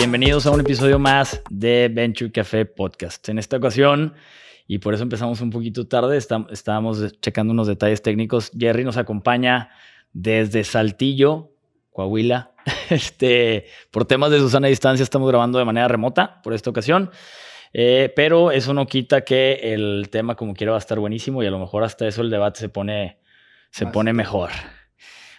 bienvenidos a un episodio más de Venture Café Podcast. En esta ocasión, y por eso empezamos un poquito tarde, estábamos checando unos detalles técnicos. Jerry nos acompaña desde Saltillo, Coahuila. Este, por temas de Susana distancia estamos grabando de manera remota por esta ocasión. Eh, pero eso no quita que el tema como quiera va a estar buenísimo y a lo mejor hasta eso el debate se pone, se pone mejor.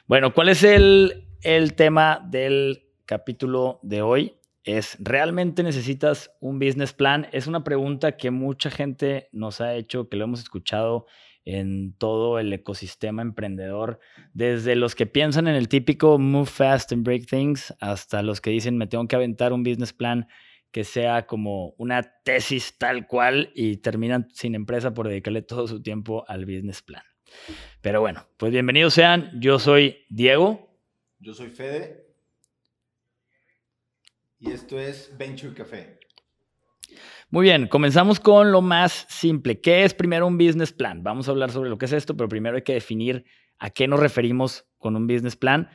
Bueno, ¿cuál es el, el tema del capítulo de hoy? Es, ¿realmente necesitas un business plan? Es una pregunta que mucha gente nos ha hecho, que lo hemos escuchado en todo el ecosistema emprendedor, desde los que piensan en el típico move fast and break things, hasta los que dicen me tengo que aventar un business plan que sea como una tesis tal cual y terminan sin empresa por dedicarle todo su tiempo al business plan. Pero bueno, pues bienvenidos sean. Yo soy Diego. Yo soy Fede. Y esto es Venture Café. Muy bien, comenzamos con lo más simple. ¿Qué es primero un business plan? Vamos a hablar sobre lo que es esto, pero primero hay que definir a qué nos referimos con un business plan.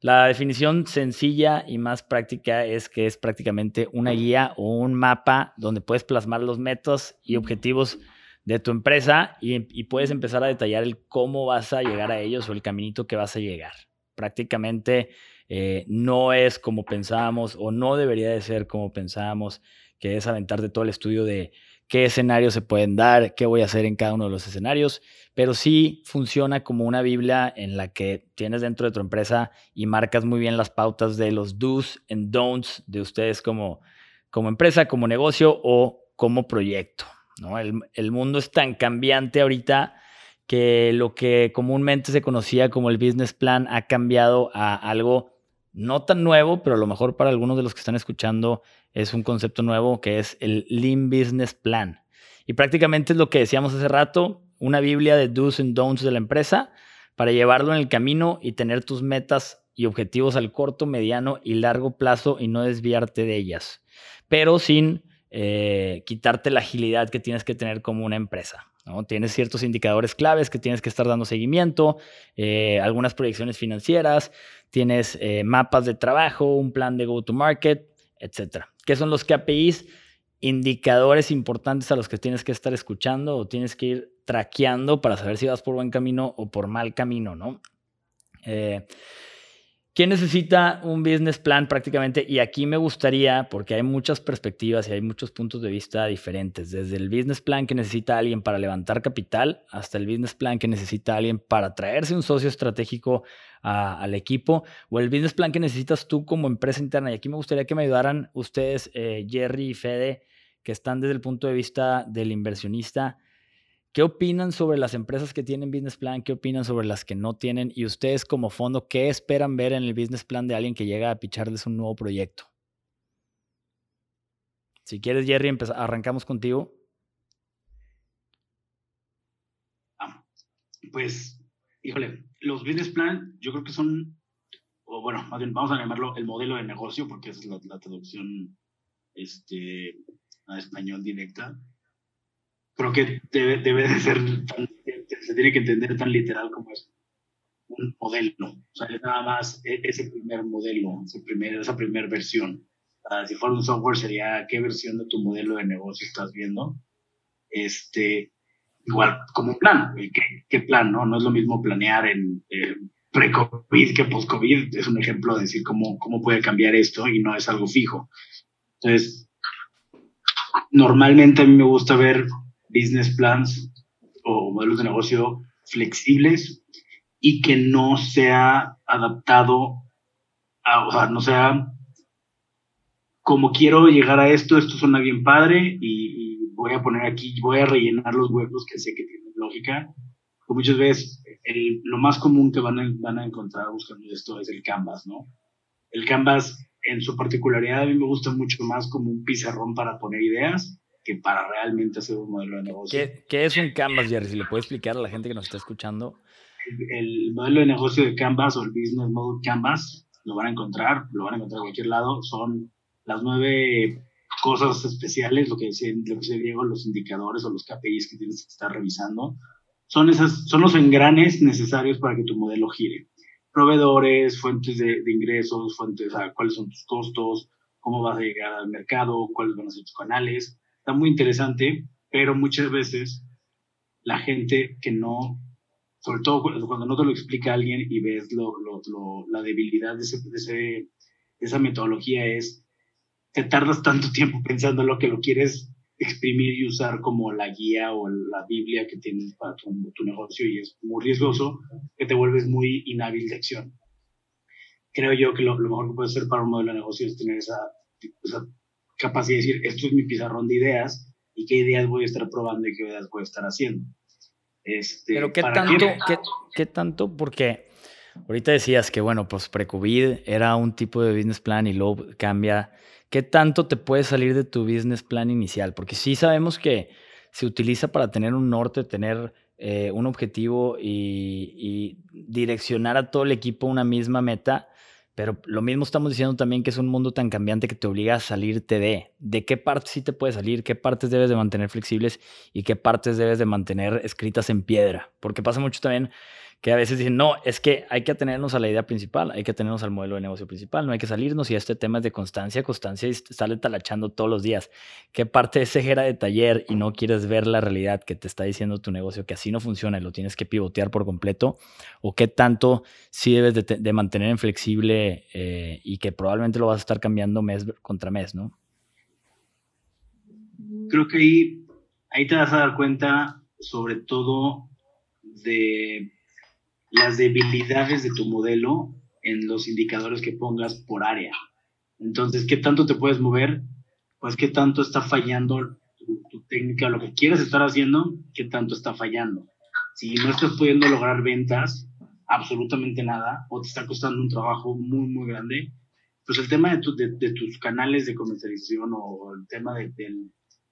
La definición sencilla y más práctica es que es prácticamente una guía o un mapa donde puedes plasmar los métodos y objetivos de tu empresa y, puedes empezar a detallar el cómo vas a llegar a ellos o el caminito que vas a llegar. Prácticamente eh, no es como pensábamos o no debería de ser como pensábamos, que es aventarte todo el estudio de qué escenarios se pueden dar, qué voy a hacer en cada uno de los escenarios, pero sí funciona como una Biblia en la que tienes dentro de tu empresa y marcas muy bien las pautas de los do's and don'ts de ustedes como, como empresa, como negocio o como proyecto. ¿no? El, el mundo es tan cambiante ahorita que lo que comúnmente se conocía como el business plan ha cambiado a algo no tan nuevo, pero a lo mejor para algunos de los que están escuchando es un concepto nuevo que es el Lean Business Plan. Y prácticamente es lo que decíamos hace rato, una Biblia de do's and don'ts de la empresa para llevarlo en el camino y tener tus metas y objetivos al corto, mediano y largo plazo y no desviarte de ellas, pero sin eh, quitarte la agilidad que tienes que tener como una empresa. ¿No? Tienes ciertos indicadores claves que tienes que estar dando seguimiento, eh, algunas proyecciones financieras, tienes eh, mapas de trabajo, un plan de go-to-market, etc. ¿Qué son los KPIs? Indicadores importantes a los que tienes que estar escuchando o tienes que ir traqueando para saber si vas por buen camino o por mal camino, ¿no? ¿Quién necesita un business plan prácticamente? Y aquí me gustaría, porque hay muchas perspectivas y hay muchos puntos de vista diferentes, desde el business plan que necesita alguien para levantar capital hasta el business plan que necesita alguien para traerse un socio estratégico al equipo o el business plan que necesitas tú como empresa interna. Y aquí me gustaría que me ayudaran ustedes, eh, Jerry y Fede, que están desde el punto de vista del inversionista ¿Qué opinan sobre las empresas que tienen business plan? ¿Qué opinan sobre las que no tienen? Y ustedes como fondo, ¿qué esperan ver en el business plan de alguien que llega a picharles un nuevo proyecto? Si quieres, Jerry, arrancamos contigo. Pues, híjole, los business plan yo creo que son, o bueno, más bien vamos a llamarlo el modelo de negocio, porque esa es la, la traducción este, a español directa creo que debe, debe de ser, se tiene que entender tan literal como es un modelo. O sea, es nada más e, ese primer modelo, ese primer, esa primera versión. si fuera un software sería qué versión de tu modelo de negocio estás viendo. Este, igual como un plan, ¿qué, qué plan? No? no es lo mismo planear en eh, pre-COVID que post-COVID. Es un ejemplo de decir cómo, cómo puede cambiar esto y no es algo fijo. Entonces, normalmente a mí me gusta ver business plans o modelos de negocio flexibles y que no sea adaptado, a, o sea, no sea como quiero llegar a esto, esto suena bien padre y, voy a poner aquí, voy a rellenar los huecos que sé que tienen lógica. muchas veces lo más común que van a, van a encontrar buscando esto es el Canvas, ¿no? El Canvas en su particularidad a mí me gusta mucho más como un pizarrón para poner ideas que para realmente hacer un modelo de negocio. ¿Qué, es un Canvas, Jerry? Si le puede explicar a la gente que nos está escuchando. El, modelo de negocio de Canvas o el Business Model Canvas, lo van a encontrar, lo van a encontrar en cualquier lado, son las nueve cosas especiales, lo que decía, lo que Diego, los indicadores o los KPIs que tienes que estar revisando. Son, esas, son los engranes necesarios para que tu modelo gire. Proveedores, fuentes de, ingresos, fuentes, cuáles son tus costos, cómo vas a llegar al mercado, cuáles van a ser tus canales. Está muy interesante, pero muchas veces la gente que no, sobre todo cuando no te lo explica alguien y ves lo, lo, la debilidad de, ese, de, esa metodología es, te tardas tanto tiempo pensando lo que lo quieres exprimir y usar como la guía o la Biblia que tienes para tu, tu, negocio y es muy riesgoso que te vuelves muy inhábil de acción. Creo yo que lo, mejor que puedes hacer para un modelo de negocio es tener esa, esa, capacidad de decir, esto es mi pizarrón de ideas y qué ideas voy a estar probando y qué ideas voy a estar haciendo. Este, Pero qué tanto, qué, qué tanto, porque ahorita decías que, bueno, pues pre-COVID era un tipo de business plan y luego cambia ¿qué tanto te puede salir de tu business plan inicial? Porque sí sabemos que se utiliza para tener un norte, tener eh, un objetivo y, direccionar a todo el equipo una misma meta. Pero lo mismo estamos diciendo también que es un mundo tan cambiante que te obliga a salirte de. ¿De qué partes sí te puede salir? ¿Qué partes debes de mantener flexibles? ¿Y qué partes debes de mantener escritas en piedra? Porque pasa mucho también que a veces dicen, no, es que hay que atenernos a la idea principal, hay que atenernos al modelo de negocio principal, no hay que salirnos y este tema es de constancia, constancia y sale talachando todos los días. ¿Qué parte es cejera de taller y no quieres ver la realidad que te está diciendo tu negocio que así no funciona y lo tienes que pivotear por completo? ¿O qué tanto sí debes de, mantener en flexible eh, y que probablemente lo vas a estar cambiando mes contra mes, ¿no? Creo que ahí, ahí te vas a dar cuenta sobre todo de las debilidades de tu modelo en los indicadores que pongas por área. Entonces, ¿qué tanto te puedes mover? Pues qué tanto está fallando tu, técnica, lo que quieres estar haciendo, qué tanto está fallando. Si no estás pudiendo lograr ventas, absolutamente nada, o te está costando un trabajo muy, muy grande, pues el tema de, tus canales de comercialización o el tema del,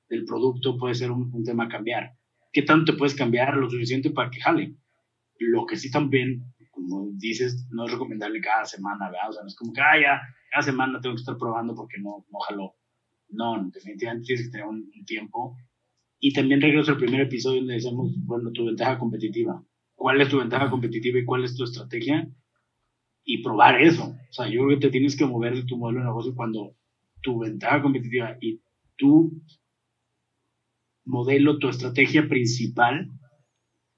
del, producto puede ser un, un tema a cambiar. ¿Qué tanto te puedes cambiar lo suficiente para que jale? Lo que sí también, como dices, no es recomendable cada semana, ¿verdad? O sea, no es como que, ah, ya, cada semana tengo que estar probando porque no, no. No, definitivamente tienes que tener un, tiempo. Y también regreso al primer episodio donde decimos, bueno, tu ventaja competitiva. ¿Cuál es tu ventaja competitiva y cuál es tu estrategia? Y probar eso. O sea, yo creo que te tienes que mover de tu modelo de negocio cuando tu ventaja competitiva y tu modelo, tu estrategia principal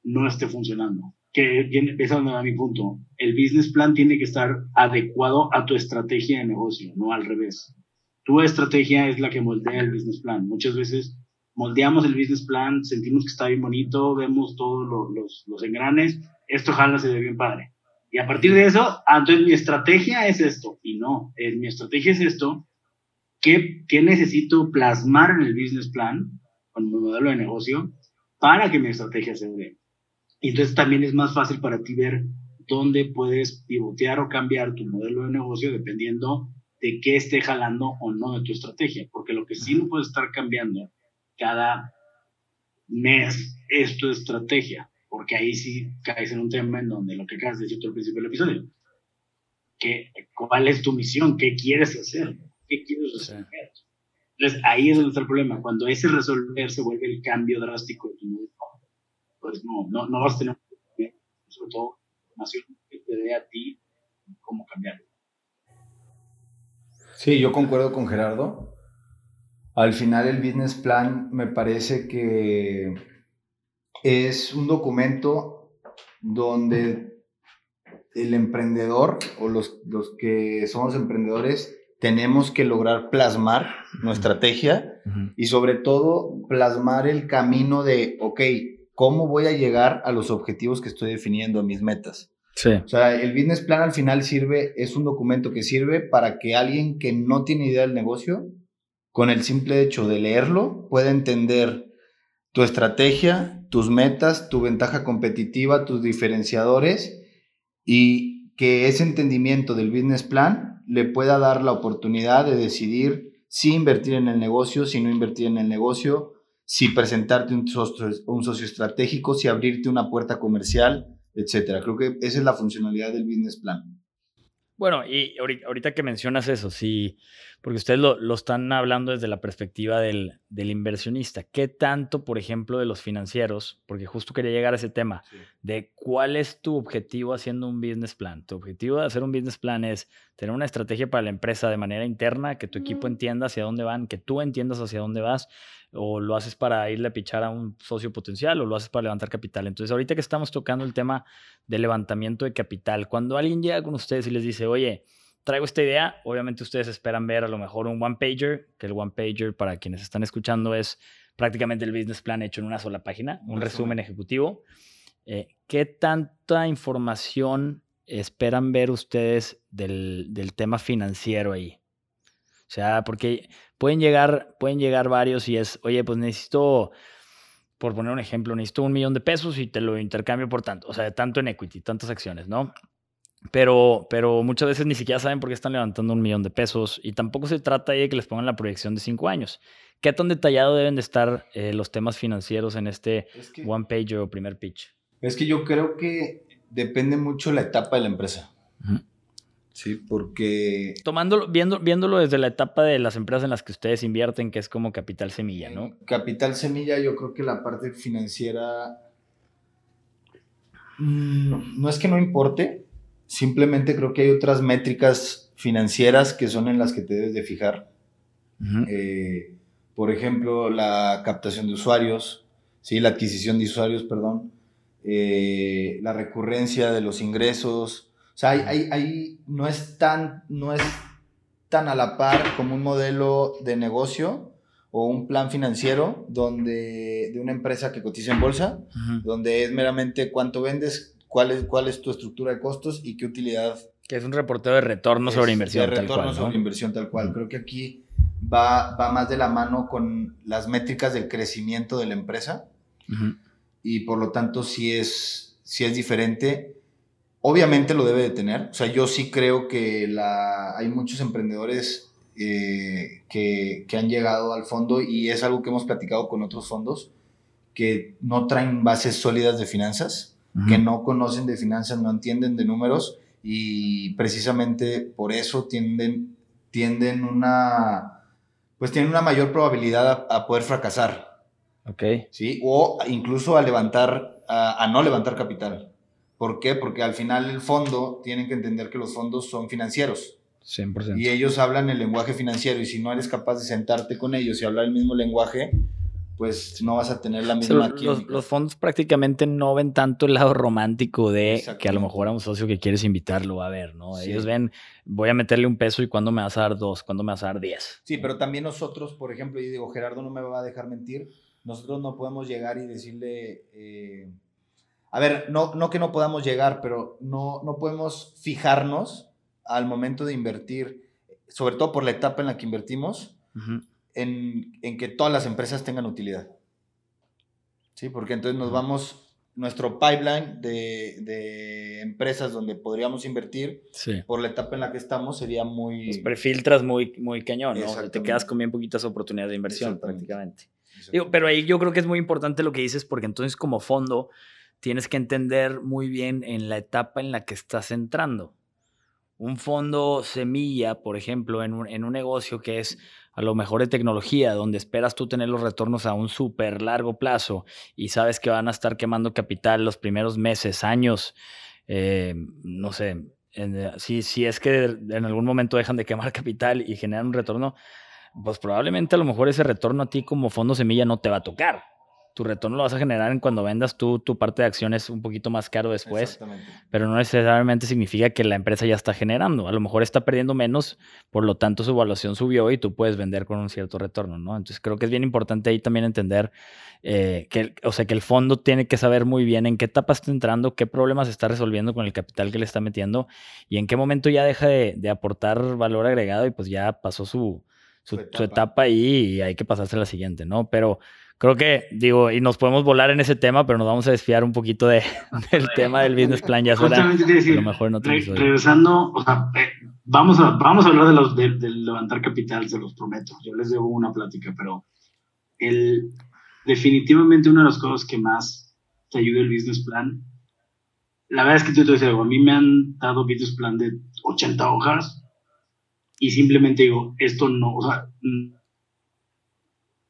no esté funcionando que empieza a mi punto. El business plan tiene que estar adecuado a tu estrategia de negocio, no al revés. Tu estrategia es la que moldea el business plan. Muchas veces moldeamos el business plan, sentimos que está bien bonito, vemos todos los, los, engranes, esto jala, se ve bien padre. Y a partir de eso, ah, entonces mi estrategia es esto. Y no, es, mi estrategia es esto. ¿Qué, ¿Qué necesito plasmar en el business plan, con mi modelo de negocio, para que mi estrategia se dé? Y entonces también es más fácil para ti ver dónde puedes pivotear o cambiar tu modelo de negocio dependiendo de qué esté jalando o no de tu estrategia. Porque lo que sí no puedes estar cambiando cada mes es tu estrategia. Porque ahí sí caes en un tema en donde lo que acabas de decir al principio del episodio. ¿Qué, ¿Cuál es tu misión? ¿Qué quieres hacer? ¿Qué quieres hacer? Entonces ahí es donde está el problema. Cuando ese resolver se vuelve el cambio drástico de tu modelo pues no, no, no vas a tener, sobre todo, información que te dé a ti cómo cambiarlo. Sí, yo concuerdo con Gerardo. Al final el business plan me parece que es un documento donde el emprendedor o los, los que somos emprendedores tenemos que lograr plasmar nuestra estrategia y sobre todo plasmar el camino de, ok, cómo voy a llegar a los objetivos que estoy definiendo, a mis metas. Sí. O sea, el business plan al final sirve, es un documento que sirve para que alguien que no tiene idea del negocio, con el simple hecho de leerlo, pueda entender tu estrategia, tus metas, tu ventaja competitiva, tus diferenciadores y que ese entendimiento del business plan le pueda dar la oportunidad de decidir si invertir en el negocio, si no invertir en el negocio, si presentarte un socio, un socio estratégico, si abrirte una puerta comercial, etcétera. Creo que esa es la funcionalidad del business plan. Bueno, y ahorita que mencionas eso, sí, porque ustedes lo, están hablando desde la perspectiva del, inversionista. ¿Qué tanto, por ejemplo, de los financieros, porque justo quería llegar a ese tema, de cuál es tu objetivo haciendo un business plan? Tu objetivo de hacer un business plan es tener una estrategia para la empresa de manera interna, que tu equipo entienda hacia dónde van, que tú entiendas hacia dónde vas, o lo haces para irle a pichar a un socio potencial, o lo haces para levantar capital. Entonces, ahorita que estamos tocando el tema de levantamiento de capital, cuando alguien llega con ustedes y les dice, oye, traigo esta idea, obviamente ustedes esperan ver a lo mejor un one pager, que el one pager para quienes están escuchando es prácticamente el business plan hecho en una sola página, un, resumen. ejecutivo. Eh, ¿Qué tanta información esperan ver ustedes del, del tema financiero ahí? O sea, porque pueden llegar, pueden llegar varios y es, oye, pues necesito, por poner un ejemplo, necesito un millón de pesos y te lo intercambio por tanto, o sea, tanto en equity, tantas acciones, ¿no? Pero, pero muchas veces ni siquiera saben por qué están levantando un millón de pesos y tampoco se trata de que les pongan la proyección de cinco años. ¿Qué tan detallado deben de estar eh, los temas financieros en este one page o primer pitch? Es que yo creo que depende mucho la etapa de la empresa. Sí, porque... Tomándolo, viendo, viéndolo desde la etapa de las empresas en las que ustedes invierten, que es como capital semilla, ¿no? Capital semilla, yo creo que la parte financiera... Mm, no es que no importe, simplemente creo que hay otras métricas financieras que son en las que te debes de fijar. Eh, por ejemplo, la captación de usuarios, ¿sí? la adquisición de usuarios, perdón, eh, la recurrencia de los ingresos, o sea, hay, no, es tan, no es tan a la par como un modelo de negocio o un plan financiero donde, de una empresa que cotiza en bolsa, donde es meramente cuánto vendes, cuál es, cuál es tu estructura de costos y qué utilidad. Que es un reporteo de retorno sobre inversión. De retorno sobre inversión tal cual. Creo que aquí va, va más de la mano con las métricas del crecimiento de la empresa y por lo tanto sí es, sí es diferente Obviamente lo debe de tener. O sea, yo sí creo que la, hay muchos emprendedores eh, que, han llegado al fondo y es algo que hemos platicado con otros fondos que no traen bases sólidas de finanzas, que no conocen de finanzas, no entienden de números y precisamente por eso tienden, tienden una, pues tienen una mayor probabilidad a, poder fracasar. Ok. ¿Sí? O incluso a levantar, a no levantar capital. ¿Por qué? Porque al final el fondo, tienen que entender que los fondos son financieros. 100%. Y ellos hablan el lenguaje financiero y si no eres capaz de sentarte con ellos y hablar el mismo lenguaje, pues no vas a tener la misma los, los, fondos prácticamente no ven tanto el lado romántico de que a lo mejor a un socio que quieres invitarlo va a ver, ¿no? Ellos ven, voy a meterle un peso y cuándo me vas a dar dos, cuándo me vas a dar diez. Sí, pero también nosotros, por ejemplo, y digo, Gerardo no me va a dejar mentir, nosotros no podemos llegar y decirle... Eh, a ver, no, no que no podamos llegar, pero no, no podemos fijarnos al momento de invertir, sobre todo por la etapa en la que invertimos, en, que todas las empresas tengan utilidad. Sí, porque entonces nos vamos, nuestro pipeline de, empresas donde podríamos invertir, por la etapa en la que estamos, sería muy... Prefiltras muy, muy cañón, ¿no? Te quedas con bien poquitas oportunidades de inversión prácticamente. pero ahí yo creo que es muy importante lo que dices, porque entonces como fondo tienes que entender muy bien en la etapa en la que estás entrando. Un fondo semilla, por ejemplo, en un, en un negocio que es a lo mejor de tecnología, donde esperas tú tener los retornos a un súper largo plazo y sabes que van a estar quemando capital los primeros meses, años, eh, no sé, eh, si, si es que en algún momento dejan de quemar capital y generan un retorno, pues probablemente a lo mejor ese retorno a ti como fondo semilla no te va a tocar tu retorno lo vas a generar en cuando vendas tú tu parte de acciones un poquito más caro después, pero no necesariamente significa que la empresa ya está generando. A lo mejor está perdiendo menos, por lo tanto su evaluación subió y tú puedes vender con un cierto retorno, ¿no? Entonces creo que es bien importante ahí también entender eh, que, o sea, que el fondo tiene que saber muy bien en qué etapa está entrando, qué problemas está resolviendo con el capital que le está metiendo y en qué momento ya deja de, aportar valor agregado y pues ya pasó su, su, etapa. ahí y hay que pasarse a la siguiente, ¿no? Pero creo que, digo, y nos podemos volar en ese tema, pero nos vamos a desfiar un poquito de, del tema del business plan. Ya será lo mejor no Regresando, o sea, eh, vamos, a, vamos a hablar de los, de, levantar capital, se los prometo. Yo les debo una plática, pero el, definitivamente una de las cosas que más te ayuda el business plan la verdad es que te voy a decir algo, a mí me han dado business plan de 80 hojas y simplemente digo, esto no, o sea,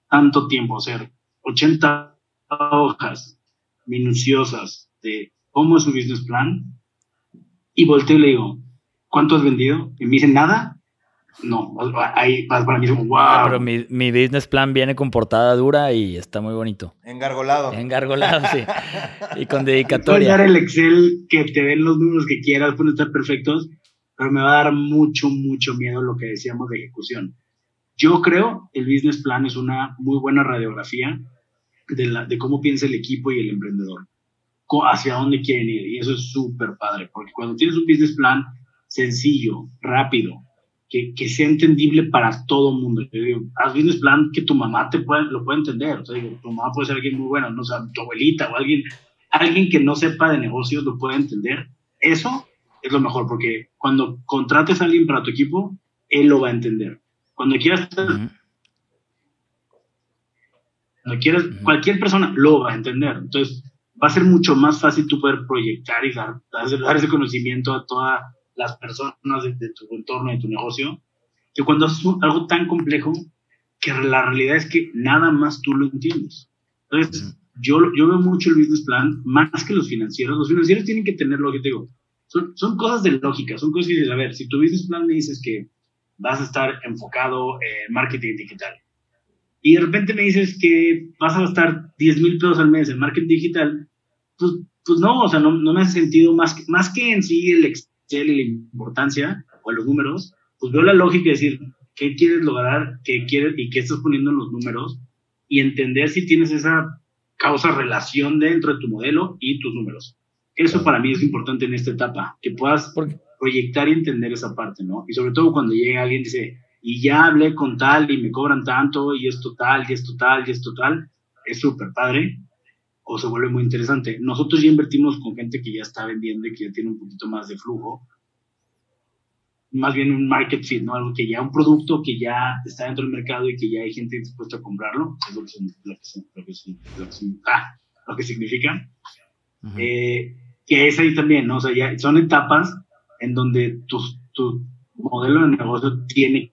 tanto tiempo hacer 80 hojas minuciosas de cómo es un business plan y volteo y le digo, ¿cuánto has vendido? Y me dicen, nada. No, ahí para mí wow. Ah, pero mi, mi, business plan viene con portada dura y está muy bonito. Engargolado. Engargolado, sí. y con dedicatoria. Puedes dar el Excel que te den los números que quieras, pueden estar perfectos, pero me va a dar mucho, mucho miedo lo que decíamos de ejecución. Yo creo el business plan es una muy buena radiografía de, la, de cómo piensa el equipo y el emprendedor, hacia dónde quieren ir. Y eso es súper padre, porque cuando tienes un business plan sencillo, rápido, que, que sea entendible para todo el mundo. Digo, haz business plan que tu mamá te puede, lo puede entender. O sea, digo, tu mamá puede ser alguien muy bueno, no sé, tu abuelita o alguien, alguien que no sepa de negocios lo puede entender. Eso es lo mejor, porque cuando contrates a alguien para tu equipo, él lo va a entender. Cuando quieras, cuando quieras, cualquier persona lo va a entender. Entonces, va a ser mucho más fácil tú poder proyectar y dar, dar ese conocimiento a todas las personas de, tu entorno, de tu negocio, que cuando haces algo tan complejo, que la realidad es que nada más tú lo entiendes. Entonces, yo, yo veo mucho el business plan más que los financieros. Los financieros tienen que tener lo que te digo. Son, son cosas de lógica, son cosas que dices, a ver, si tu business plan me dices que vas a estar enfocado en marketing digital. Y de repente me dices que vas a gastar 10 mil pesos al mes en marketing digital, pues, pues no, o sea, no, no me hace sentido más que, más que en sí el Excel y la importancia o los números, pues veo la lógica de decir qué quieres lograr, qué quieres y qué estás poniendo en los números y entender si tienes esa causa relación dentro de tu modelo y tus números. Eso para mí es importante en esta etapa, que puedas proyectar y entender esa parte, ¿no? Y sobre todo cuando llega alguien y dice, y ya hablé con tal y me cobran tanto y esto tal y esto tal y esto tal, es súper padre o se vuelve muy interesante. Nosotros ya invertimos con gente que ya está vendiendo y que ya tiene un poquito más de flujo, más bien un market fit, ¿no? Algo que ya, un producto que ya está dentro del mercado y que ya hay gente dispuesta a comprarlo, es lo que, significa. Eh, que es ahí también, ¿no? O sea, ya son etapas en donde tu, tu modelo de negocio tiene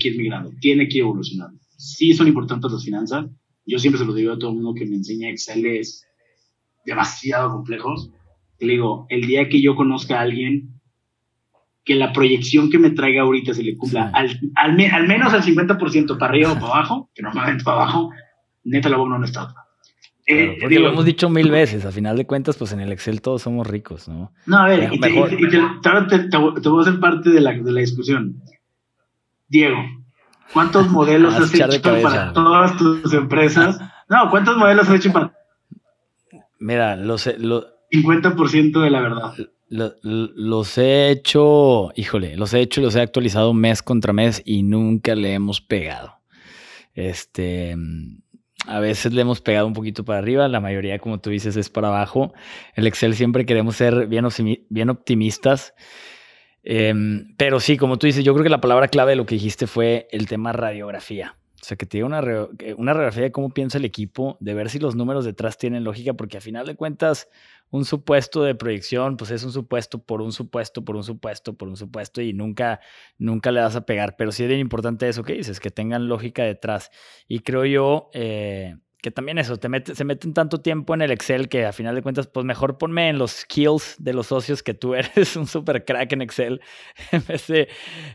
que ir migrando, tiene que ir evolucionando. Sí son importantes las finanzas. Yo siempre se lo digo a todo el mundo que me enseña Excel es demasiado complejos. Le digo, el día que yo conozca a alguien que la proyección que me traiga ahorita se le cumpla al, al, menos al 50% para arriba o para abajo, que normalmente para abajo, neta la bomba no está. Eh, porque lo hemos dicho mil veces, a final de cuentas, pues en el Excel todos somos ricos, ¿no? No, a ver, y, te, voy a hacer parte de la, de la discusión. Diego, ¿cuántos modelos has hecho para todas tus empresas? No, ¿cuántos modelos has hecho para...? Mira, los... Lo, 50% de la verdad. los he hecho, híjole, los he hecho y los he actualizado mes contra mes y nunca le hemos pegado. Este a veces le hemos pegado un poquito para arriba, la mayoría, como tú dices, es para abajo. El Excel siempre queremos ser bien, bien optimistas. Em, pero sí, como tú dices, yo creo que la palabra clave de lo que dijiste fue el tema radiografía. O sea, que te diga una, una radiografía de cómo piensa el equipo, de ver si los números detrás tienen lógica, porque a final de cuentas, un supuesto de proyección, pues es un supuesto por un supuesto, por un supuesto, por un supuesto, y nunca, nunca le vas a pegar. Pero sí es bien importante eso que dices, que tengan lógica detrás. Y creo yo eh, que también eso, te se meten tanto tiempo en el Excel que a final de cuentas, pues mejor ponme en los skills de los socios que tú eres un super crack en Excel, en vez de,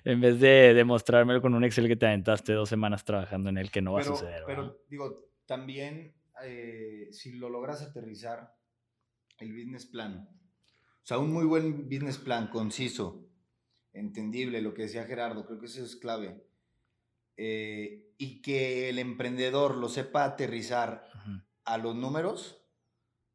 en vez de demostrármelo con un Excel que te aventaste dos semanas trabajando en él, que no va a suceder. Pero digo, también eh, si lo logras aterrizar el business plan. O sea, un muy buen business plan, conciso, entendible, lo que decía Gerardo, creo que eso es clave. Eh, y que el emprendedor lo sepa aterrizar a los números,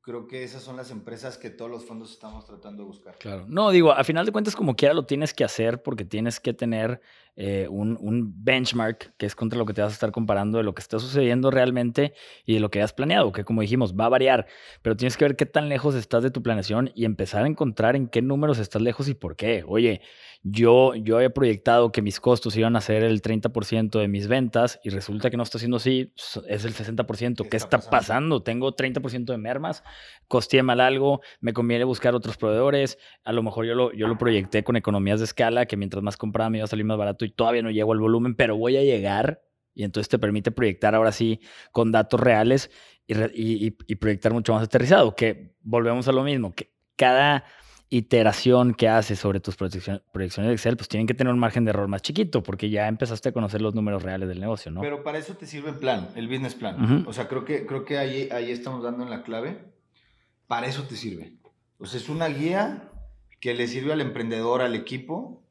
creo que esas son las empresas que todos los fondos estamos tratando de buscar. Claro. No, digo, a final de cuentas, como quiera lo tienes que hacer porque tienes que tener eh, un, un, benchmark que es contra lo que te vas a estar comparando de lo que está sucediendo realmente y de lo que has planeado, que como dijimos, va a variar, pero tienes que ver qué tan lejos estás de tu planeación y empezar a encontrar en qué números estás lejos y por qué. Oye, yo, yo había proyectado que mis costos iban a ser el 30% de mis ventas y resulta que no está siendo así, es el 60%. ¿Qué, está, pasando? ¿Tengo 30% de mermas costeé mal algo, me conviene buscar otros proveedores, a lo mejor yo lo, yo lo proyecté con economías de escala, que mientras más compraba me iba a salir más barato y todavía no llego al volumen, pero voy a llegar y entonces te permite proyectar ahora sí con datos reales y, y proyectar mucho más aterrizado, que volvemos a lo mismo, que cada iteración que haces sobre tus proyecciones de Excel, pues tienen que tener un margen de error más chiquito, porque ya empezaste a conocer los números reales del negocio, ¿no? Pero para eso te sirve el plan, el business plan. O sea, creo que, creo que ahí, ahí estamos dando en la clave. Para eso te sirve. O sea, es una guía que le sirve al emprendedor, al equipo,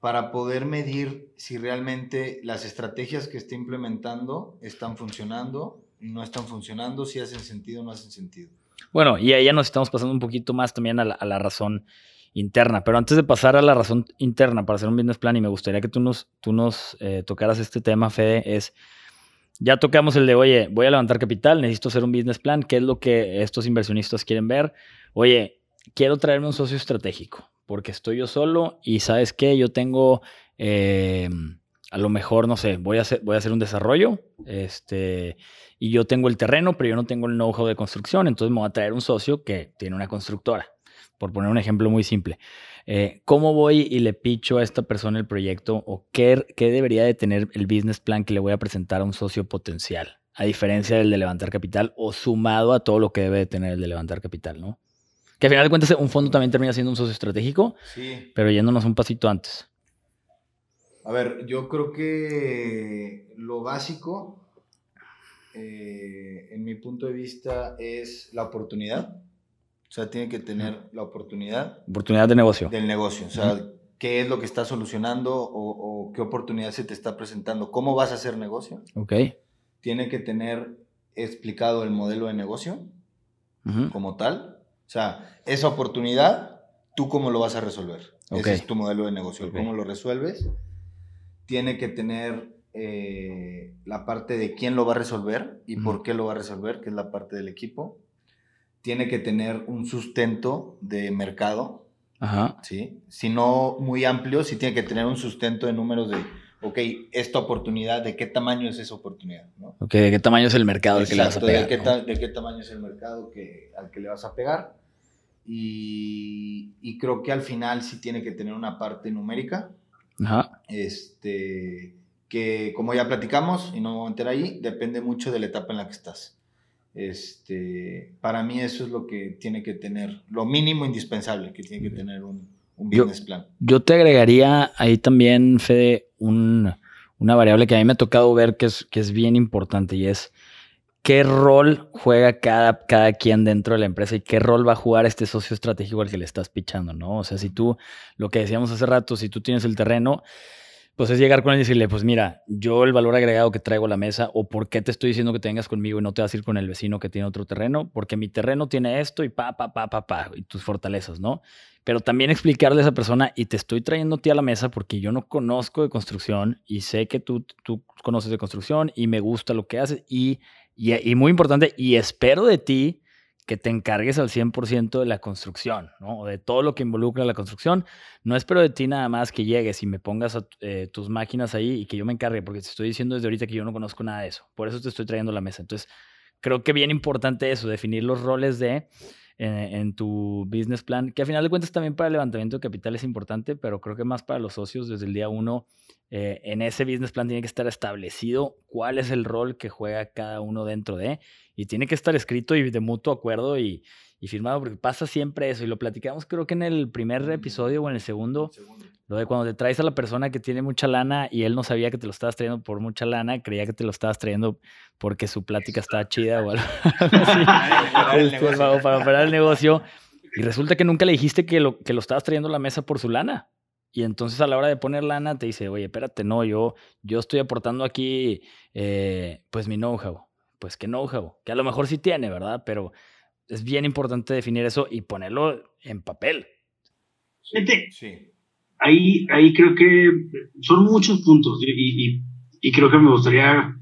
para poder medir si realmente las estrategias que está implementando están funcionando, no están funcionando, si hacen sentido o no hacen sentido. Bueno, y ahí ya nos estamos pasando un poquito más también a la, razón interna. Pero antes de pasar a la razón interna para hacer un business plan, y me gustaría que tú nos, tú nos eh, tocaras este tema, Fede, es, ya tocamos el de, oye, voy a levantar capital, necesito hacer un business plan, ¿qué es lo que estos inversionistas quieren ver? Oye, quiero traerme un socio estratégico, porque estoy yo solo y sabes qué, yo tengo... Eh, a lo mejor, no sé, voy a hacer, voy a hacer un desarrollo, este, y yo tengo el terreno, pero yo no tengo el know-how de construcción, entonces me voy a traer un socio que tiene una constructora, por poner un ejemplo muy simple. Eh, ¿Cómo voy y le picho a esta persona el proyecto o qué, qué debería de tener el business plan que le voy a presentar a un socio potencial? A diferencia del de levantar capital o sumado a todo lo que debe de tener el de levantar capital, ¿no? Que al final de cuentas un fondo también termina siendo un socio estratégico, sí. pero yéndonos un pasito antes. A ver, yo creo que lo básico, eh, en mi punto de vista, es la oportunidad. O sea, tiene que tener la oportunidad. Oportunidad de negocio. Del negocio. O sea, qué es lo que está solucionando o, qué oportunidad se te está presentando. ¿Cómo vas a hacer negocio? Ok. Tiene que tener explicado el modelo de negocio como tal. O sea, esa oportunidad, ¿tú cómo lo vas a resolver? Ese es tu modelo de negocio. ¿Cómo lo resuelves? Tiene que tener eh, la parte de quién lo va a resolver y por qué lo va a resolver, que es la parte del equipo. Tiene que tener un sustento de mercado, Ajá. ¿sí? Si no muy amplio, sí tiene que tener un sustento de números de, ok, esta oportunidad, ¿de qué tamaño es esa oportunidad? ¿no? Ok, ¿de qué tamaño es el mercado al que le vas a pegar? De qué, de qué tamaño es el mercado que, al que le vas a pegar. Y, y creo que al final sí tiene que tener una parte numérica, este, que como ya platicamos, y no vamos a meter ahí, depende mucho de la etapa en la que estás. Este, para mí eso es lo que tiene que tener, lo mínimo indispensable que tiene que tener un, un business plan. Yo te agregaría ahí también, Fede, un, una variable que a mí me ha tocado ver que es, que es bien importante y es qué rol juega cada, cada quien dentro de la empresa y qué rol va a jugar este socio estratégico al que le estás pichando, ¿no? O sea, si tú, lo que decíamos hace rato, si tú tienes el terreno, pues es llegar con él y decirle, pues mira, yo el valor agregado que traigo a la mesa, o por qué te estoy diciendo que tengas conmigo y no te vas a ir con el vecino que tiene otro terreno, porque mi terreno tiene esto y pa, pa, pa, pa, pa, y tus fortalezas, ¿no? Pero también explicarle a esa persona, y te estoy trayendo a ti a la mesa porque yo no conozco de construcción y sé que tú, tú conoces de construcción y me gusta lo que haces y y, muy importante, y espero de ti que te encargues al 100% de la construcción, ¿no? O de todo lo que involucra la construcción. No espero de ti nada más que llegues y me pongas eh, tus máquinas ahí y que yo me encargue, porque te estoy diciendo desde ahorita que yo no conozco nada de eso. Por eso te estoy trayendo la mesa. Entonces, creo que bien importante eso, definir los roles de en, tu business plan, que a final de cuentas también para el levantamiento de capital es importante, pero creo que más para los socios desde el día uno, eh, en ese business plan tiene que estar establecido cuál es el rol que juega cada uno dentro de, y tiene que estar escrito y de mutuo acuerdo y, y firmado, porque pasa siempre eso, y lo platicamos creo que en el primer episodio o en el segundo, lo de cuando te traes a la persona que tiene mucha lana y él no sabía que te lo estabas trayendo por mucha lana, creía que te lo estabas trayendo porque su plática estaba chida o algo así, para operar el negocio, y resulta que nunca le dijiste que lo, que lo estabas trayendo a la mesa por su lana. Y entonces a la hora de poner lana te dice, oye, espérate, no, yo, yo estoy aportando aquí eh, pues mi know-how. Pues qué know-how, que a lo mejor sí tiene, ¿verdad? Pero es bien importante definir eso y ponerlo en papel. Sí. Ahí, ahí creo que son muchos puntos y, creo que me gustaría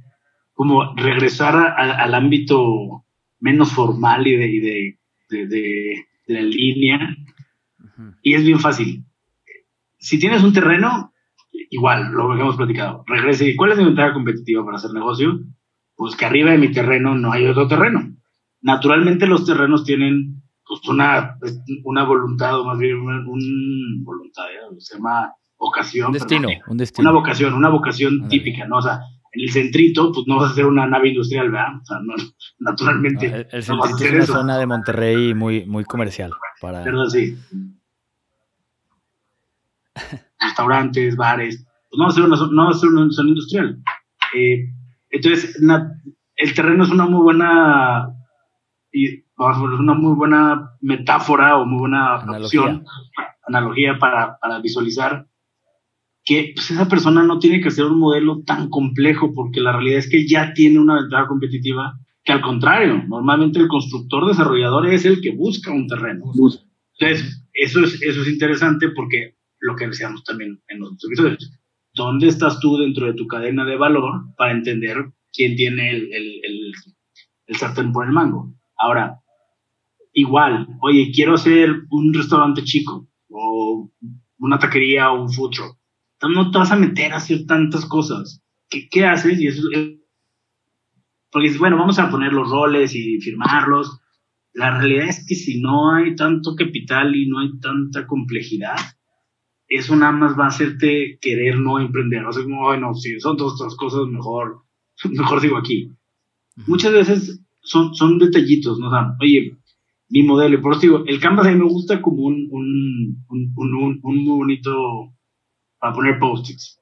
como regresar al ámbito menos formal y de, de, la línea. Y es bien fácil. Si tienes un terreno, igual, lo que hemos platicado, regrese. ¿Cuál es mi ventaja competitiva para hacer negocio? Pues que arriba de mi terreno no hay otro terreno. naturalmente los terrenos tienen pues, una, una voluntad, o más bien un, voluntad, se llama vocación. Un destino, un destino. Una vocación, una vocación típica, ¿no? O sea, en el centrito, pues no vas a hacer una nave industrial, ¿verdad? O sea, no, naturalmente. el, centrito es una zona de Monterrey muy, muy comercial. Para... Perdón, sí. Restaurantes, bares. Pues no va a ser una, no va a ser una zona industrial. Eh, entonces, el terreno es una muy buena. Y, vamos, una muy buena metáfora o muy buena analogía. opción, analogía para, para visualizar que pues, esa persona no tiene que hacer un modelo tan complejo porque la realidad es que ya tiene una ventaja competitiva que al contrario, normalmente el constructor desarrollador es el que busca un terreno. Entonces, eso es, eso es interesante porque lo que decíamos también en los episodios, ¿dónde estás tú dentro de tu cadena de valor para entender quién tiene el, el, el, el sartén por el mango? Ahora, igual, oye, quiero hacer un restaurante chico o una taquería o un food truck no te vas a meter a hacer tantas cosas. ¿Qué, qué haces? Y eso porque bueno, vamos a poner los roles y firmarlos. La realidad es que si no hay tanto capital y no hay tanta complejidad, eso nada más va a hacerte querer no emprender. O sea, como, bueno, si son todas estas cosas, mejor, mejor sigo aquí. Muchas veces son, son detallitos, ¿no? O sea, oye, mi modelo, por eso digo, el Canvas a mí me gusta como un, un, un muy bonito para poner post-its.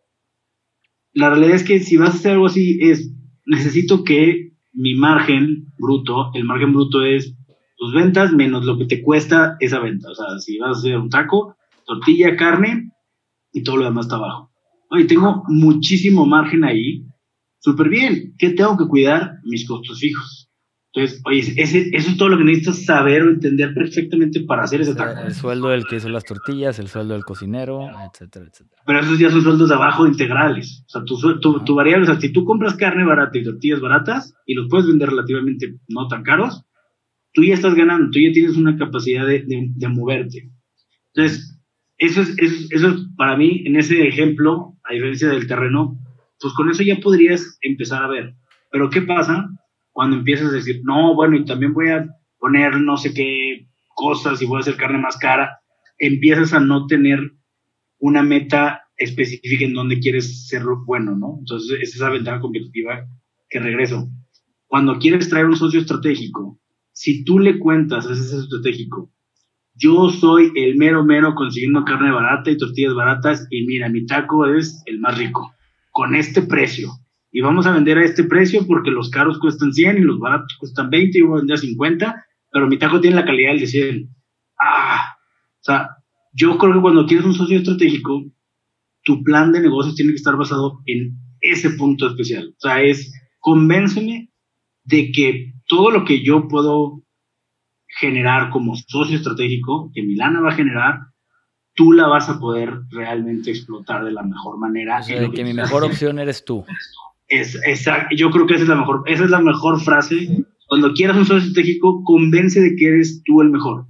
La realidad es que si vas a hacer algo así, es necesito que mi margen bruto, el margen bruto es tus ventas menos lo que te cuesta esa venta. O sea, si vas a hacer un taco, tortilla, carne y todo lo demás está abajo. Oye, tengo muchísimo margen ahí. Súper bien. ¿Qué tengo que cuidar? Mis costos fijos. Entonces, oye, ese, eso es todo lo que necesitas saber o entender perfectamente para hacer ese taco. El sueldo del que hizo las tortillas, el sueldo del cocinero, etcétera, etcétera. Pero esos ya son sueldos de abajo integrales. O sea, tu, tu, tu variable, o sea, si tú compras carne barata y tortillas baratas y los puedes vender relativamente no tan caros, tú ya estás ganando, tú ya tienes una capacidad de, de, moverte. Entonces, eso es, eso, eso es para mí, en ese ejemplo, a diferencia del terreno, pues con eso ya podrías empezar a ver. Pero ¿qué pasa cuando empiezas a decir, no, bueno, y también voy a poner no sé qué cosas y voy a hacer carne más cara, empiezas a no tener una meta específica en donde quieres ser bueno, ¿no? Entonces, es esa ventaja competitiva que regreso. Cuando quieres traer un socio estratégico, si tú le cuentas a ese estratégico, yo soy el mero mero consiguiendo carne barata y tortillas baratas y mira, mi taco es el más rico, con este precio y vamos a vender a este precio porque los caros cuestan 100 y los baratos cuestan 20 y voy a vender a 50, pero mi taco tiene la calidad del de 100. Ah, o sea, yo creo que cuando tienes un socio estratégico, tu plan de negocios tiene que estar basado en ese punto especial. O sea, es convénceme de que todo lo que yo puedo generar como socio estratégico, que Milana va a generar, tú la vas a poder realmente explotar de la mejor manera. O sea, que mi mejor opción eres tú. Es, yo creo que esa es la mejor, esa es la mejor frase. Cuando quieras un socio estratégico, convence de que eres tú el mejor.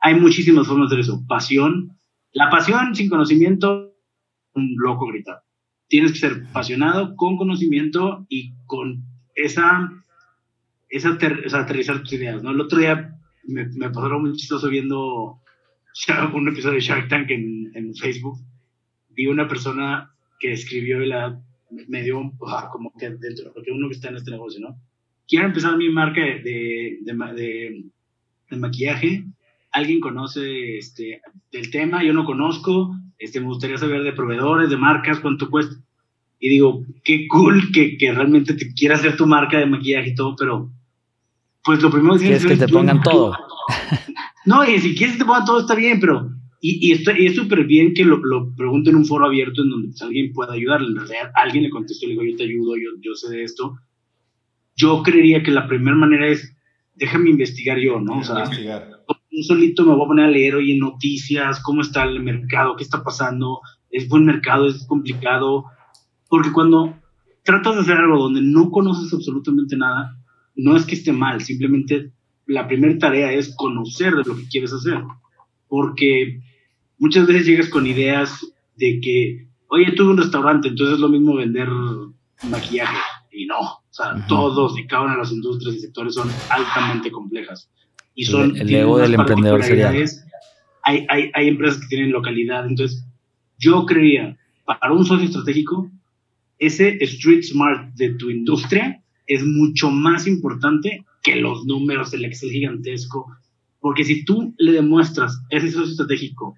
Hay muchísimas formas de eso. Pasión. La pasión sin conocimiento, un loco gritar. Tienes que ser apasionado con conocimiento y con esa, esa aterrizar tus ideas. ¿no? El otro día me, pasó muy chistoso viendo un episodio de Shark Tank en, Facebook. Vi una persona que escribió la me dio como que dentro, porque uno que está en este negocio, ¿no? Quiero empezar mi marca de, de, de, maquillaje. ¿Alguien conoce este, del tema? Yo no conozco. Este, me gustaría saber de proveedores, de marcas, cuánto cuesta. Y digo, qué cool que, que realmente te quieras hacer tu marca de maquillaje y todo, pero pues lo primero que es que te pongan todo. No, y si quieres que te pongan todo está bien, pero y, y, es súper bien que lo, lo pregunte en un foro abierto en donde pues, alguien pueda ayudarle. En realidad, alguien le contestó, le digo, yo te ayudo, yo, yo sé de esto. Yo creería que la primera manera es, déjame investigar yo, ¿no? O sea, un solito me voy a poner a leer, oye, noticias, cómo está el mercado, qué está pasando, es buen mercado, es complicado. Porque cuando tratas de hacer algo donde no conoces absolutamente nada, no es que esté mal, simplemente la primera tarea es conocer de lo que quieres hacer. Porque muchas veces llegas con ideas de que, oye, tuve un restaurante, entonces es lo mismo vender maquillaje. Y no, o sea, todos y cada una de las industrias y sectores son altamente complejas. Y son, el, ego del emprendedor sería. Hay, hay, hay empresas que tienen localidad. Entonces, yo creía, para un socio estratégico, ese street smart de tu industria es mucho más importante que los números, el Excel gigantesco. Porque si tú le demuestras a ese socio estratégico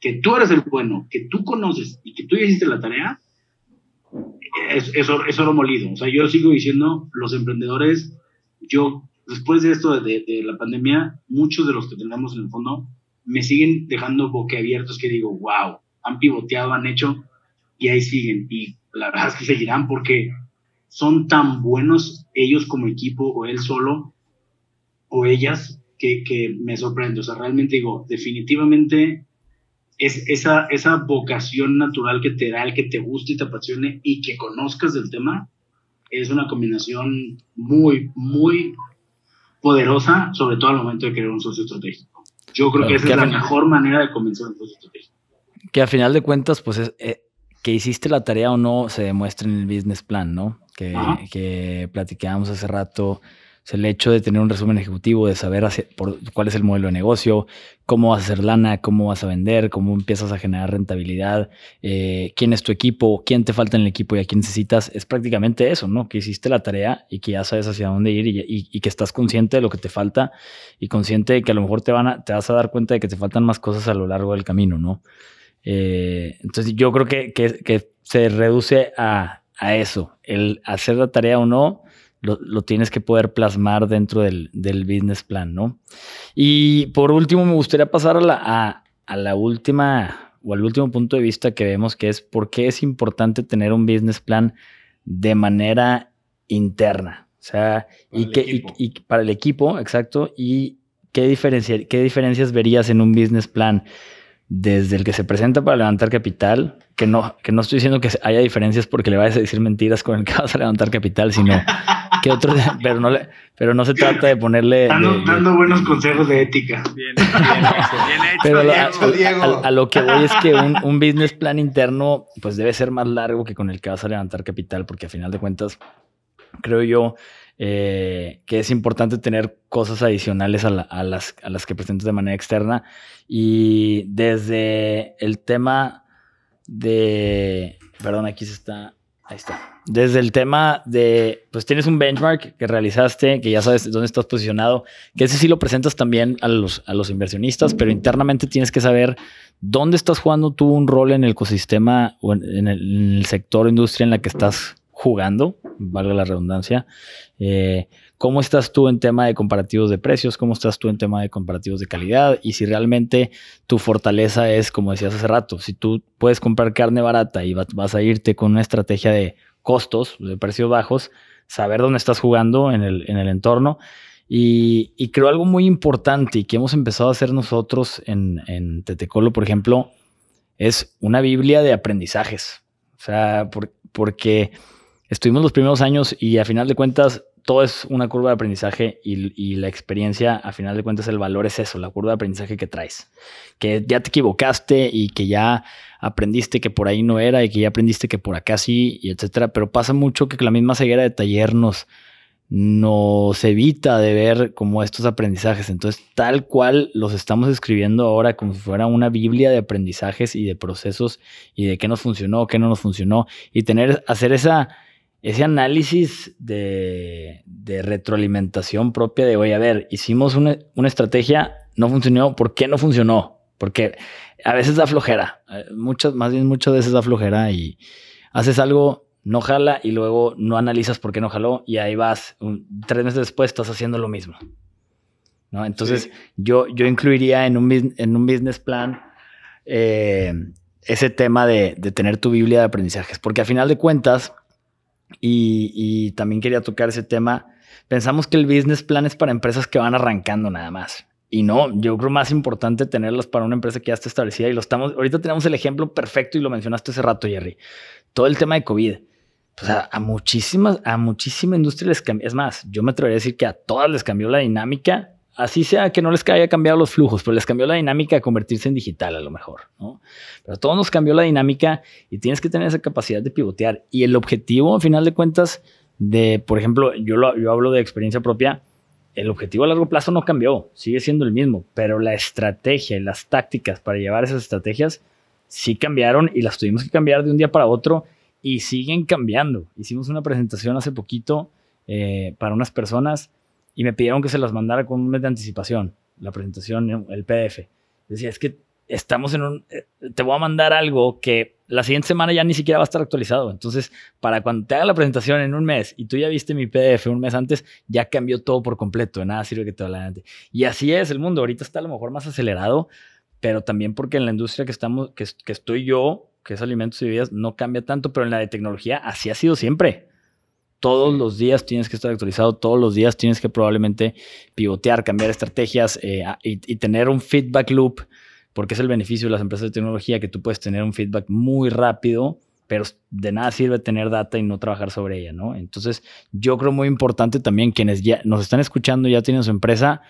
que tú eres el bueno, que tú conoces y que tú ya hiciste la tarea, es, es, oro molido. O sea, yo sigo diciendo, los emprendedores, yo, después de esto de, de, la pandemia, muchos de los que tenemos en el fondo me siguen dejando boquiabiertos que digo, wow, han pivoteado, han hecho y ahí siguen. Y la verdad es que seguirán porque son tan buenos ellos como equipo o él solo o ellas que, que me sorprende. O sea, realmente digo, definitivamente es esa, esa vocación natural que te da, el que te guste y te apasione y que conozcas del tema, es una combinación muy, muy poderosa, sobre todo al momento de crear un socio estratégico. Yo creo que esa es la mejor manera de comenzar un socio estratégico. Que a final de cuentas, pues es, eh, que hiciste la tarea o no se demuestra en el business plan, ¿no? Que, que platicábamos hace rato el hecho de tener un resumen ejecutivo, de saber por, cuál es el modelo de negocio, cómo vas a hacer lana, cómo vas a vender, cómo empiezas a generar rentabilidad, eh, quién es tu equipo, quién te falta en el equipo y a quién necesitas, es prácticamente eso, ¿no? Que hiciste la tarea y que ya sabes hacia dónde ir y, que estás consciente de lo que te falta y consciente de que a lo mejor te, van a, te vas a dar cuenta de que te faltan más cosas a lo largo del camino, ¿no? Eh, entonces yo creo que, que, se reduce a, a eso, el hacer la tarea o no lo, tienes que poder plasmar dentro del, business plan, ¿no? Y por último, me gustaría pasar a la, a, la última o al último punto de vista que vemos, que es por qué es importante tener un business plan de manera interna. O sea, y, que, y, para el equipo, exacto, y qué, diferencia, qué diferencias verías en un business plan desde el que se presenta para levantar capital, que no, que no estoy diciendo que haya diferencias porque le vayas a decir mentiras con el que vas a levantar capital, sino que otro, pero no le, pero no se trata de ponerle. Dando, buenos consejos de ética. Bien, bien, hecho, pero a, lo que voy es que un, un, business plan interno, pues debe ser más largo que con el que vas a levantar capital, porque a final de cuentas, creo yo, eh, que es importante tener cosas adicionales a, las, que presentas de manera externa. Y desde el tema de, perdón, aquí se está, ahí está. Desde el tema de, pues tienes un benchmark que realizaste, que ya sabes dónde estás posicionado, que ese sí lo presentas también a los, inversionistas, pero internamente tienes que saber dónde estás jugando tú un rol en el ecosistema o en, el, en el sector industria en la que estás jugando, valga la redundancia. Eh, ¿Cómo estás tú en tema de comparativos de precios? ¿Cómo estás tú en tema de comparativos de calidad? Y si realmente tu fortaleza es, como decías hace rato, si tú puedes comprar carne barata y vas a irte con una estrategia de costos, de precios bajos, saber dónde estás jugando en el, en el entorno. Y, creo algo muy importante y que hemos empezado a hacer nosotros en, en Tetecolo, por ejemplo, es una Biblia de aprendizajes. O sea, porque estuvimos los primeros años y a final de cuentas todo es una curva de aprendizaje y, la experiencia, a final de cuentas el valor es eso, la curva de aprendizaje que traes. Que ya te equivocaste y que ya aprendiste que por ahí no era y que ya aprendiste que por acá sí, y etcétera. Pero pasa mucho que la misma ceguera de taller nos, nos evita de ver como estos aprendizajes. Entonces, tal cual los estamos escribiendo ahora como si fuera una Biblia de aprendizajes y de procesos y de qué nos funcionó, qué no nos funcionó y tener, hacer esa ese análisis de, retroalimentación propia de, oye, a ver, hicimos una, estrategia, no funcionó, ¿por qué no funcionó? Porque a veces da flojera, eh, muchas, más bien muchas veces da flojera y haces algo, no jala y luego no analizas por qué no jaló y ahí vas, tres meses después estás haciendo lo mismo. ¿no? Entonces yo, yo incluiría en un, en un business plan eh, ese tema de, de tener tu Biblia de aprendizajes, porque a final de cuentas, y, también quería tocar ese tema. Pensamos que el business plan es para empresas que van arrancando nada más. Y no, yo creo más importante tenerlas para una empresa que ya está establecida. Y lo estamos, ahorita tenemos el ejemplo perfecto y lo mencionaste hace rato, Jerry. Todo el tema de COVID. A, a muchísimas, a muchísima industria les cambió. Es más, yo me atrevería a decir que a todas les cambió la dinámica así sea que no les haya cambiado los flujos, pero les cambió la dinámica de convertirse en digital a lo mejor, ¿no? Pero a todos nos cambió la dinámica y tienes que tener esa capacidad de pivotear. Y el objetivo, a final de cuentas, de, por ejemplo, yo, lo, yo hablo de experiencia propia, el objetivo a largo plazo no cambió, sigue siendo el mismo, pero la estrategia y las tácticas para llevar esas estrategias sí cambiaron y las tuvimos que cambiar de un día para otro y siguen cambiando. Hicimos una presentación hace poquito eh, para unas personas y me pidieron que se las mandara con un mes de anticipación, la presentación, el PDF. Decía, es que estamos en un, eh, te voy a mandar algo que la siguiente semana ya ni siquiera va a estar actualizado. Entonces, para cuando te haga la presentación en un mes y tú ya viste mi PDF un mes antes, ya cambió todo por completo. De nada sirve que te lo adelante. Y así es el mundo. Ahorita está a lo mejor más acelerado, pero también porque en la industria que estamos, que, que estoy yo, que es alimentos y bebidas, no cambia tanto, pero en la de tecnología así ha sido siempre. Todos los días tienes que estar actualizado, todos los días tienes que probablemente pivotear, cambiar estrategias eh, y tener un feedback loop porque es el beneficio de las empresas de tecnología que tú puedes tener un feedback muy rápido, pero de nada sirve tener data y no trabajar sobre ella, ¿no? Entonces, yo creo muy importante también quienes ya nos están escuchando, ya tienen su empresa,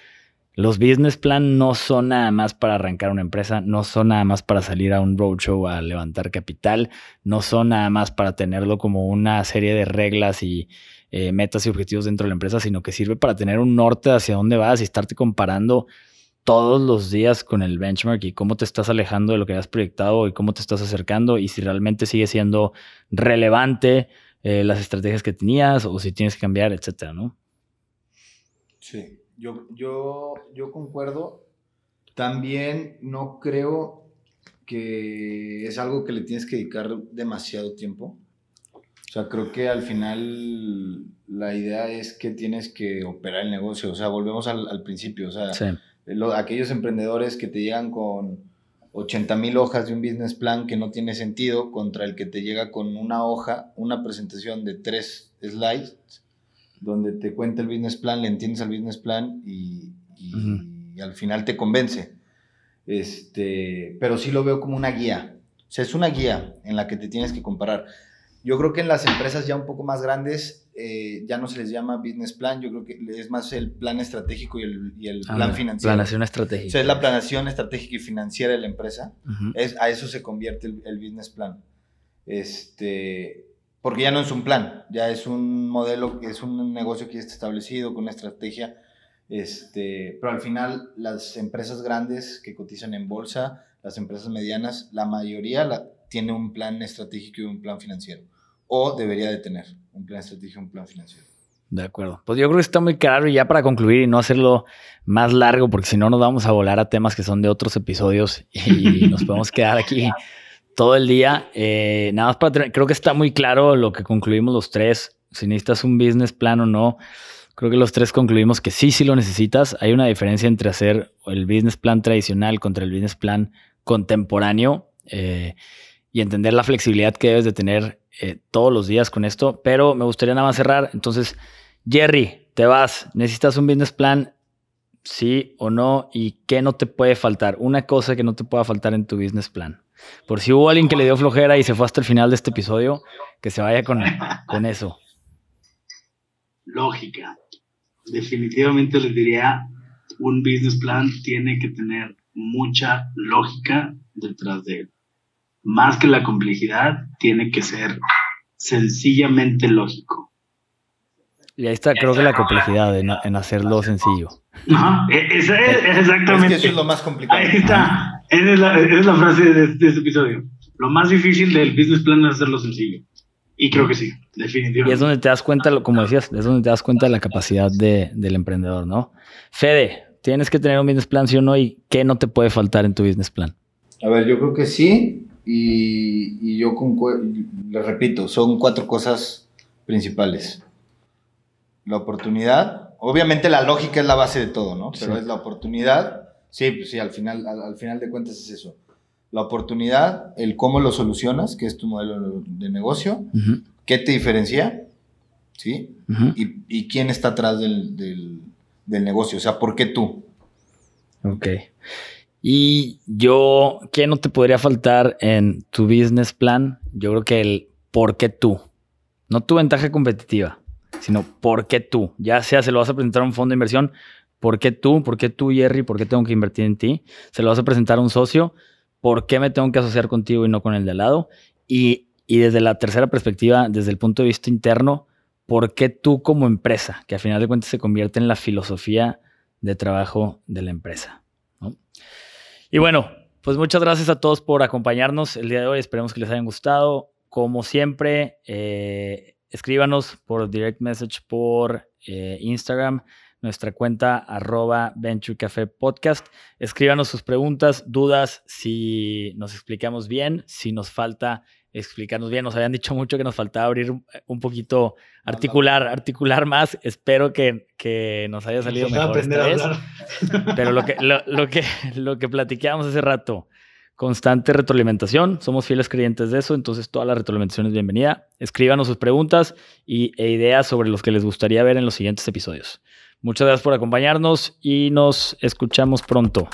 los business plan no son nada más para arrancar una empresa, no son nada más para salir a un roadshow a levantar capital, no son nada más para tenerlo como una serie de reglas y eh, metas y objetivos dentro de la empresa, sino que sirve para tener un norte hacia dónde vas y estarte comparando todos los días con el benchmark y cómo te estás alejando de lo que has proyectado y cómo te estás acercando y si realmente sigue siendo relevante eh, las estrategias que tenías o si tienes que cambiar, etcétera, ¿no? Sí, yo, yo, yo concuerdo. También no creo que es algo que le tienes que dedicar demasiado tiempo. O sea, creo que al final la idea es que tienes que operar el negocio. O sea, volvemos al, al principio. O sea, sí aquellos emprendedores que te llegan con 80 mil hojas de un business plan que no tiene sentido contra el que te llega con una hoja, una presentación de tres slides, donde te cuenta el business plan, le entiendes al business plan y, al final te convence. Este, pero sí lo veo como una guía. O sea, es una guía en la que te tienes que comparar. Yo creo que en las empresas ya un poco más grandes eh, ya no se les llama business plan, yo creo que es más el plan estratégico y el, y el plan financiero. Planación estratégica. O sea, es la planación estratégica y financiera de la empresa. es, a eso se convierte el, business plan. Este, porque ya no es un plan, ya es un modelo, es un negocio que ya está establecido con una estrategia. Este, pero al final las empresas grandes que cotizan en bolsa, las empresas medianas, la mayoría la, tiene un plan estratégico y un plan financiero o debería de tener un plan estratégico, un plan financiero. De acuerdo. Pues yo creo que está muy claro y ya para concluir y no hacerlo más largo, porque si no nos vamos a volar a temas que son de otros episodios y nos podemos quedar aquí todo el día. Eh, nada más para tener, creo que está muy claro lo que concluimos los tres. Si necesitas un business plan o no, creo que los tres concluimos que sí, sí lo necesitas. Hay una diferencia entre hacer el business plan tradicional contra el business plan contemporáneo eh, y entender la flexibilidad que debes de tener eh, todos los días con esto, pero me gustaría nada más cerrar. Entonces, Jerry, te vas, necesitas un business plan, sí o no, y qué no te puede faltar. Una cosa que no te pueda faltar en tu business plan. Por si hubo alguien que le dio flojera y se fue hasta el final de este episodio, que se vaya con, con eso. Lógica. Definitivamente les diría, un business plan tiene que tener mucha lógica detrás de él más que la complejidad, tiene que ser sencillamente lógico. Y ahí está, creo que la complejidad en, hacerlo sencillo. Ajá, e, es, exactamente. Es que eso es lo más complicado. Ahí está. Esa es la, es la frase de, este episodio. Lo más difícil del business plan es hacerlo sencillo. Y creo que sí, definitivamente. Y es donde te das cuenta, como decías, es donde te das cuenta de la capacidad de, del emprendedor, ¿no? Fede, tienes que tener un business plan, sí o no, y qué no te puede faltar en tu business plan. A ver, yo creo que sí. Y, yo le repito, son cuatro cosas principales. La oportunidad, obviamente la lógica es la base de todo, ¿no? Pero es la oportunidad, sí, pues sí, al final, al, final de cuentas es eso. La oportunidad, el cómo lo solucionas, que es tu modelo de negocio, qué te diferencia, ¿sí? y, quién está atrás del, del, del negocio, o sea, ¿por qué tú? Ok. Y yo, ¿qué no te podría faltar en tu business plan? Yo creo que el por qué tú. No tu ventaja competitiva, sino por qué tú. Ya sea se lo vas a presentar a un fondo de inversión, ¿por qué tú? ¿Por qué tú, Jerry? ¿Por qué tengo que invertir en ti? Se lo vas a presentar a un socio, ¿por qué me tengo que asociar contigo y no con el de al lado? Y, y desde la tercera perspectiva, desde el punto de vista interno, por qué tú como empresa, que a final de cuentas se convierte en la filosofía de trabajo de la empresa. Y bueno, pues muchas gracias a todos por acompañarnos el día de hoy. Esperemos que les hayan gustado. Como siempre, eh, escríbanos por direct message por eh, Instagram, nuestra cuenta arroba Venture Café Podcast. Escríbanos sus preguntas, dudas, si nos explicamos bien, si nos falta explicarnos bien. Nos habían dicho mucho que nos faltaba abrir un poquito, articular, articular más. Espero que, que nos haya salido mejor esta vez. Pero lo que, lo, que, lo que platicábamos hace rato, constante retroalimentación. Somos fieles creyentes de eso, entonces toda la retroalimentación es bienvenida. Escríbanos sus preguntas y, e ideas sobre los que les gustaría ver en los siguientes episodios. Muchas gracias por acompañarnos y nos escuchamos pronto.